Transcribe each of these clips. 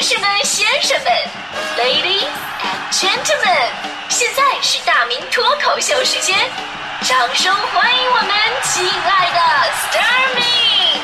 女士们、先生们，Ladies and Gentlemen，现在是大明脱口秀时间，掌声欢迎我们亲爱的 Starmy！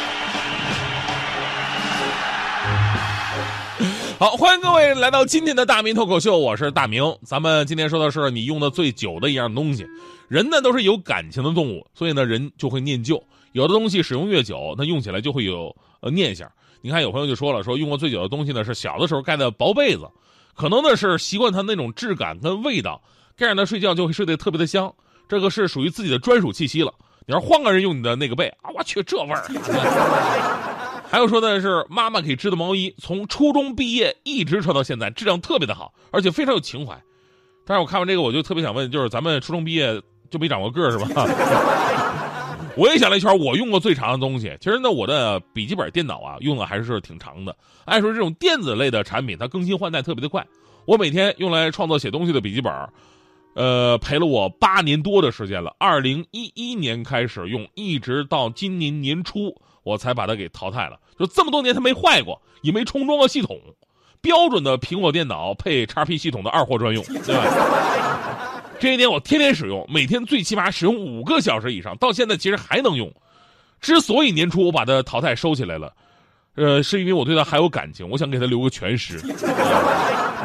好，欢迎各位来到今天的大明脱口秀，我是大明。咱们今天说的是你用的最久的一样东西。人呢都是有感情的动物，所以呢人就会念旧。有的东西使用越久，那用起来就会有呃念想。你看有朋友就说了，说用过最久的东西呢是小的时候盖的薄被子，可能呢是习惯它那种质感跟味道，盖上它睡觉就会睡得特别的香。这个是属于自己的专属气息了。你要换个人用你的那个被啊，我去这味儿。还有说的是妈妈给织的毛衣，从初中毕业一直穿到现在，质量特别的好，而且非常有情怀。但是我看完这个，我就特别想问，就是咱们初中毕业就没长过个儿是吧？我也想了一圈，我用过最长的东西，其实呢，我的笔记本电脑啊，用的还是挺长的。按说这种电子类的产品，它更新换代特别的快。我每天用来创作写东西的笔记本，呃，陪了我八年多的时间了。二零一一年开始用，一直到今年年初，我才把它给淘汰了。就这么多年，它没坏过，也没重装过系统，标准的苹果电脑配 XP 系统的二货专用，对吧？这一点我天天使用，每天最起码使用五个小时以上，到现在其实还能用。之所以年初我把它淘汰收起来了，呃，是因为我对它还有感情，我想给它留个全尸。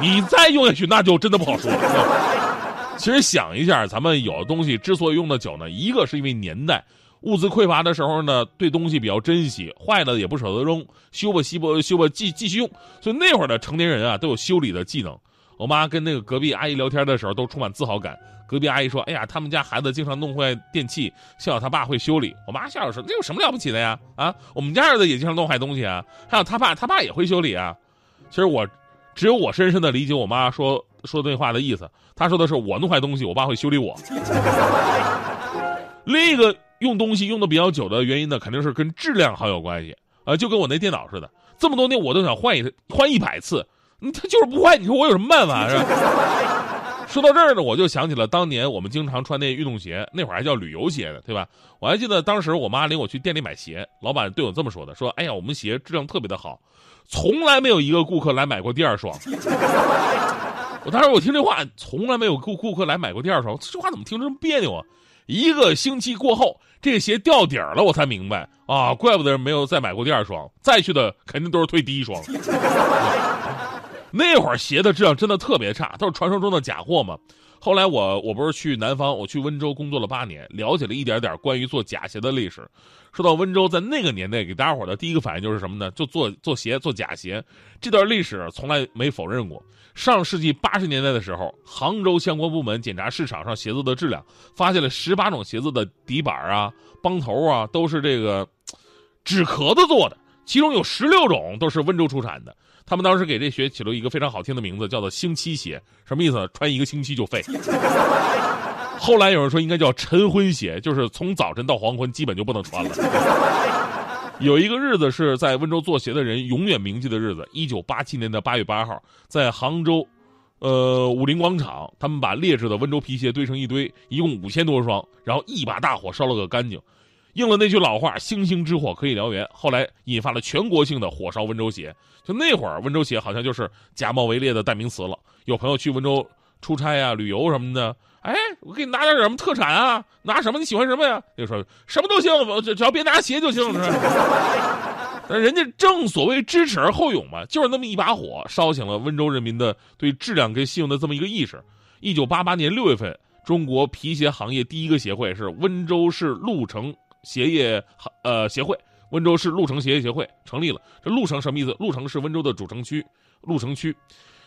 你再用下去，那就真的不好说了。其实想一下，咱们有的东西之所以用的久呢，一个是因为年代物资匮乏的时候呢，对东西比较珍惜，坏了也不舍得扔，修吧修吧修吧继继续用。所以那会儿的成年人啊，都有修理的技能。我妈跟那个隔壁阿姨聊天的时候，都充满自豪感。隔壁阿姨说：“哎呀，他们家孩子经常弄坏电器，幸好他爸会修理。”我妈笑着说：“这有什么了不起的呀？啊，我们家儿子也经常弄坏东西啊，还有他爸，他爸也会修理啊。”其实我只有我深深的理解我妈说说这话的意思。她说的是我弄坏东西，我爸会修理我。另一个用东西用的比较久的原因呢，肯定是跟质量好有关系。呃，就跟我那电脑似的，这么多年我都想换一换一百次。他就是不坏，你说我有什么办法是？说到这儿呢，我就想起了当年我们经常穿那运动鞋，那会儿还叫旅游鞋呢，对吧？我还记得当时我妈领我去店里买鞋，老板对我这么说的：“说，哎呀，我们鞋质量特别的好，从来没有一个顾客来买过第二双。”我当时我听这话，从来没有顾顾客来买过第二双，这话怎么听着这么别扭啊？一个星期过后，这鞋掉底儿了，我才明白啊，怪不得没有再买过第二双，再去的肯定都是退第一双。那会儿鞋的质量真的特别差，都是传说中的假货嘛。后来我我不是去南方，我去温州工作了八年，了解了一点点关于做假鞋的历史。说到温州，在那个年代，给大家伙的第一个反应就是什么呢？就做做鞋，做假鞋。这段历史从来没否认过。上世纪八十年代的时候，杭州相关部门检查市场上鞋子的质量，发现了十八种鞋子的底板啊、帮头啊都是这个纸壳子做的，其中有十六种都是温州出产的。他们当时给这鞋起了一个非常好听的名字，叫做“星期鞋”，什么意思？穿一个星期就废。后来有人说应该叫“晨昏鞋”，就是从早晨到黄昏基本就不能穿了。有一个日子是在温州做鞋的人永远铭记的日子，一九八七年的八月八号，在杭州，呃，武林广场，他们把劣质的温州皮鞋堆成一堆，一共五千多双，然后一把大火烧了个干净。应了那句老话，“星星之火可以燎原”。后来引发了全国性的火烧温州鞋。就那会儿，温州鞋好像就是假冒伪劣的代名词了。有朋友去温州出差啊、旅游什么的，哎，我给你拿点什么特产啊？拿什么？你喜欢什么呀？就说什么都行，只只要别拿鞋就行，是吧？但人家正所谓知耻而后勇嘛，就是那么一把火，烧醒了温州人民的对质量跟信用的这么一个意识。一九八八年六月份，中国皮鞋行业第一个协会是温州市鹿城。鞋业呃协会，温州市鹿城鞋业协会成立了。这鹿城什么意思？鹿城是温州的主城区，鹿城区。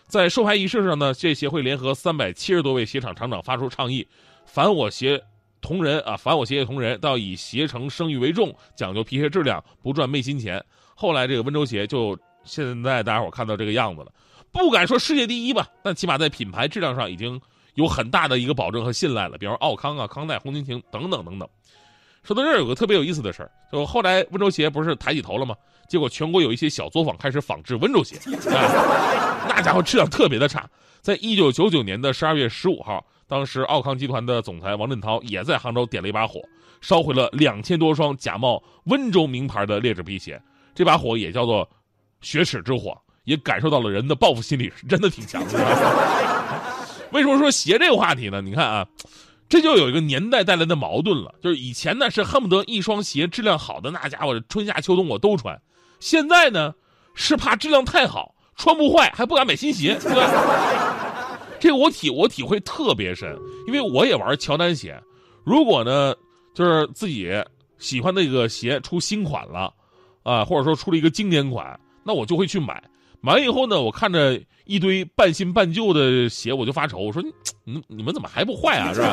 在授牌仪式上呢，这协会联合三百七十多位鞋厂厂长发出倡议：凡我鞋同仁啊，凡我鞋业同仁，都要以鞋城声誉为重，讲究皮鞋质量，不赚昧心钱。后来这个温州鞋就现在大家伙看到这个样子了，不敢说世界第一吧，但起码在品牌质量上已经有很大的一个保证和信赖了。比如奥康啊、康奈、红蜻蜓等等等等。说到这儿，有个特别有意思的事儿，就后来温州鞋不是抬起头了吗？结果全国有一些小作坊开始仿制温州鞋，啊，那家伙质量特别的差。在一九九九年的十二月十五号，当时奥康集团的总裁王振涛也在杭州点了一把火，烧毁了两千多双假冒温州名牌的劣质皮鞋。这把火也叫做“雪耻之火”，也感受到了人的报复心理是真的挺强的。为什么说鞋这个话题呢？你看啊，这就有一个年代带来的矛盾了，就是以前呢是恨不得一双鞋质量好的那家伙，春夏秋冬我都穿，现在呢是怕质量太好穿不坏，还不敢买新鞋，对吧？这个我体我体会特别深，因为我也玩乔丹鞋。如果呢，就是自己喜欢那个鞋出新款了，啊，或者说出了一个经典款，那我就会去买。完以后呢，我看着一堆半新半旧的鞋，我就发愁，我说你你们怎么还不坏啊？是吧？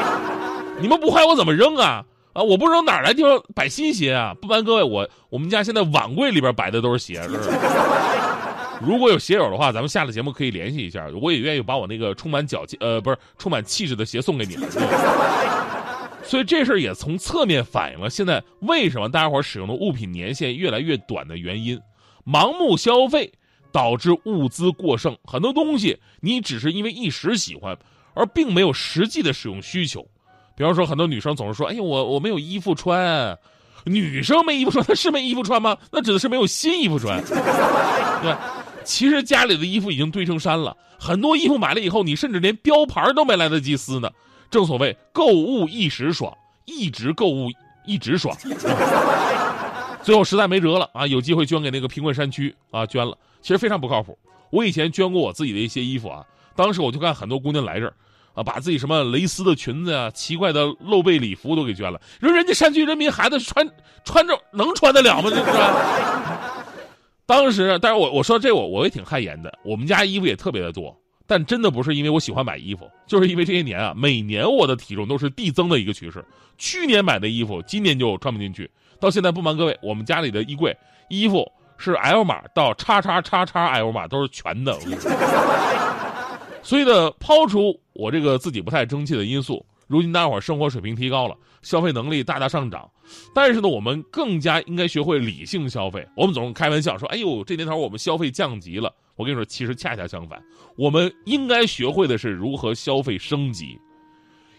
你们不坏我怎么扔啊？啊，我不扔哪来地方摆新鞋啊？不瞒各位，我我们家现在碗柜里边摆的都是鞋，是不是？如果有鞋友的话，咱们下了节目可以联系一下，我也愿意把我那个充满脚气呃不是充满气质的鞋送给你们。所以这事儿也从侧面反映了现在为什么大家伙使用的物品年限越来越短的原因，盲目消费导致物资过剩，很多东西你只是因为一时喜欢，而并没有实际的使用需求。比方说，很多女生总是说：“哎呀，我我没有衣服穿。”女生没衣服穿，她是没衣服穿吗？那指的是没有新衣服穿，对？其实家里的衣服已经堆成山了，很多衣服买了以后，你甚至连标牌都没来得及撕呢。正所谓购物一时爽，一直购物一直爽。最后实在没辙了啊，有机会捐给那个贫困山区啊，捐了。其实非常不靠谱。我以前捐过我自己的一些衣服啊，当时我就看很多姑娘来这儿，啊，把自己什么蕾丝的裙子啊、奇怪的露背礼服都给捐了。说人家山区人民孩子穿穿着能穿得了吗？这是？当时，但是我我说这我我也挺汗颜的。我们家衣服也特别的多，但真的不是因为我喜欢买衣服，就是因为这些年啊，每年我的体重都是递增的一个趋势。去年买的衣服，今年就穿不进去。到现在不瞒各位，我们家里的衣柜衣服是 L 码到叉叉叉叉 L 码都是全的。所以呢，抛除我这个自己不太争气的因素。如今大家伙生活水平提高了，消费能力大大上涨，但是呢，我们更加应该学会理性消费。我们总是开玩笑说：“哎呦，这年头我们消费降级了。”我跟你说，其实恰恰相反，我们应该学会的是如何消费升级。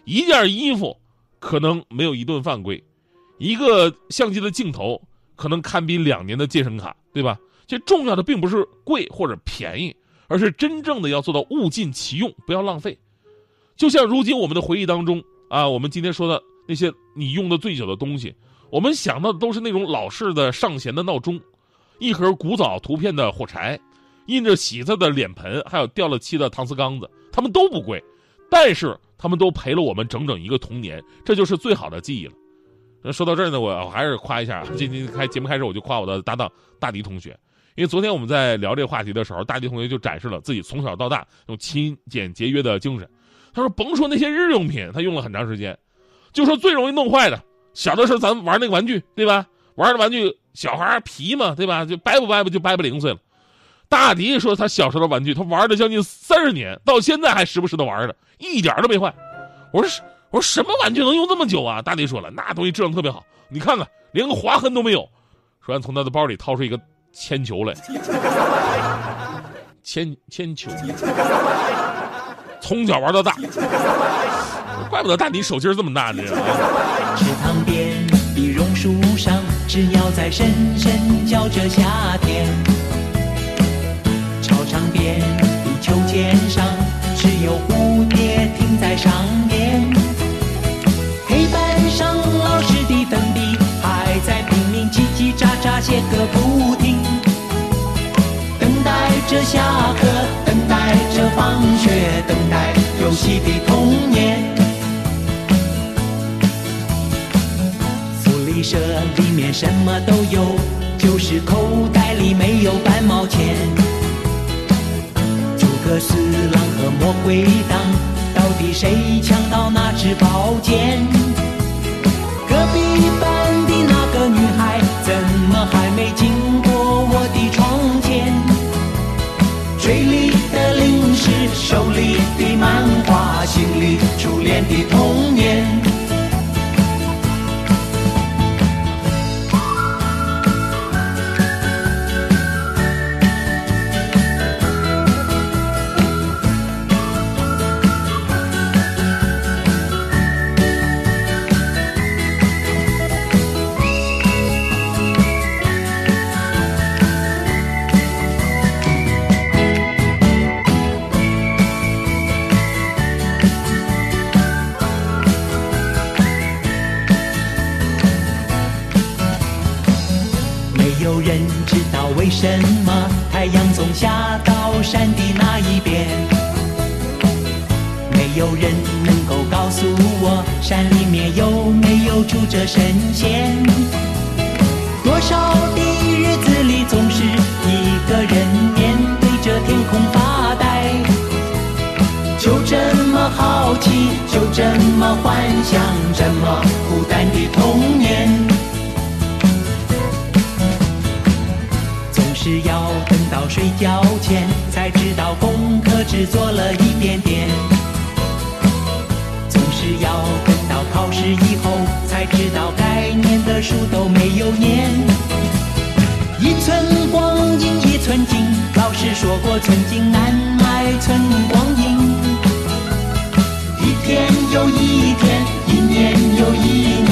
一件衣服可能没有一顿饭贵，一个相机的镜头可能堪比两年的健身卡，对吧？这重要的并不是贵或者便宜，而是真正的要做到物尽其用，不要浪费。就像如今我们的回忆当中啊，我们今天说的那些你用的最久的东西，我们想到的都是那种老式的上弦的闹钟，一盒古早图片的火柴，印着喜字的脸盆，还有掉了漆的搪瓷缸子，它们都不贵，但是他们都陪了我们整整一个童年，这就是最好的记忆了。那说到这儿呢，我还是夸一下，今天开节目开始我就夸我的搭档大迪同学，因为昨天我们在聊这个话题的时候，大迪同学就展示了自己从小到大用勤俭节约的精神。他说：“甭说那些日用品，他用了很长时间，就说最容易弄坏的，小的时候咱们玩那个玩具，对吧？玩的玩具，小孩皮嘛，对吧？就掰不掰不就掰不零碎了。大迪说他小时候的玩具，他玩了将近三十年，到现在还时不时的玩着，一点都没坏。我说是我说什么玩具能用这么久啊？大迪说了，那东西质量特别好，你看看，连个划痕都没有。说完，从他的包里掏出一个铅球来，铅铅球。”从小玩到大，怪不得大迪手劲儿这么大呢。池塘边的榕树上，知了在深深叫着夏天。操场边的秋千上，只有蝴蝶停在上面。游戏的童年。福利社里面什么都有，就是口袋里没有半毛钱。诸葛四郎和魔鬼党，到底谁强初恋的痛下到山的那一边？没有人能够告诉我，山里面有没有住着神仙？多少的日子里，总是一个人面对着天空发呆，就这么好奇，就这么幻想，这么孤单的童睡觉前，才知道功课只做了一点点。总是要等到考试以后，才知道该念的书都没有念。一寸光阴一寸金，老师说过寸金难买寸光阴。一天又一天，一年又一年，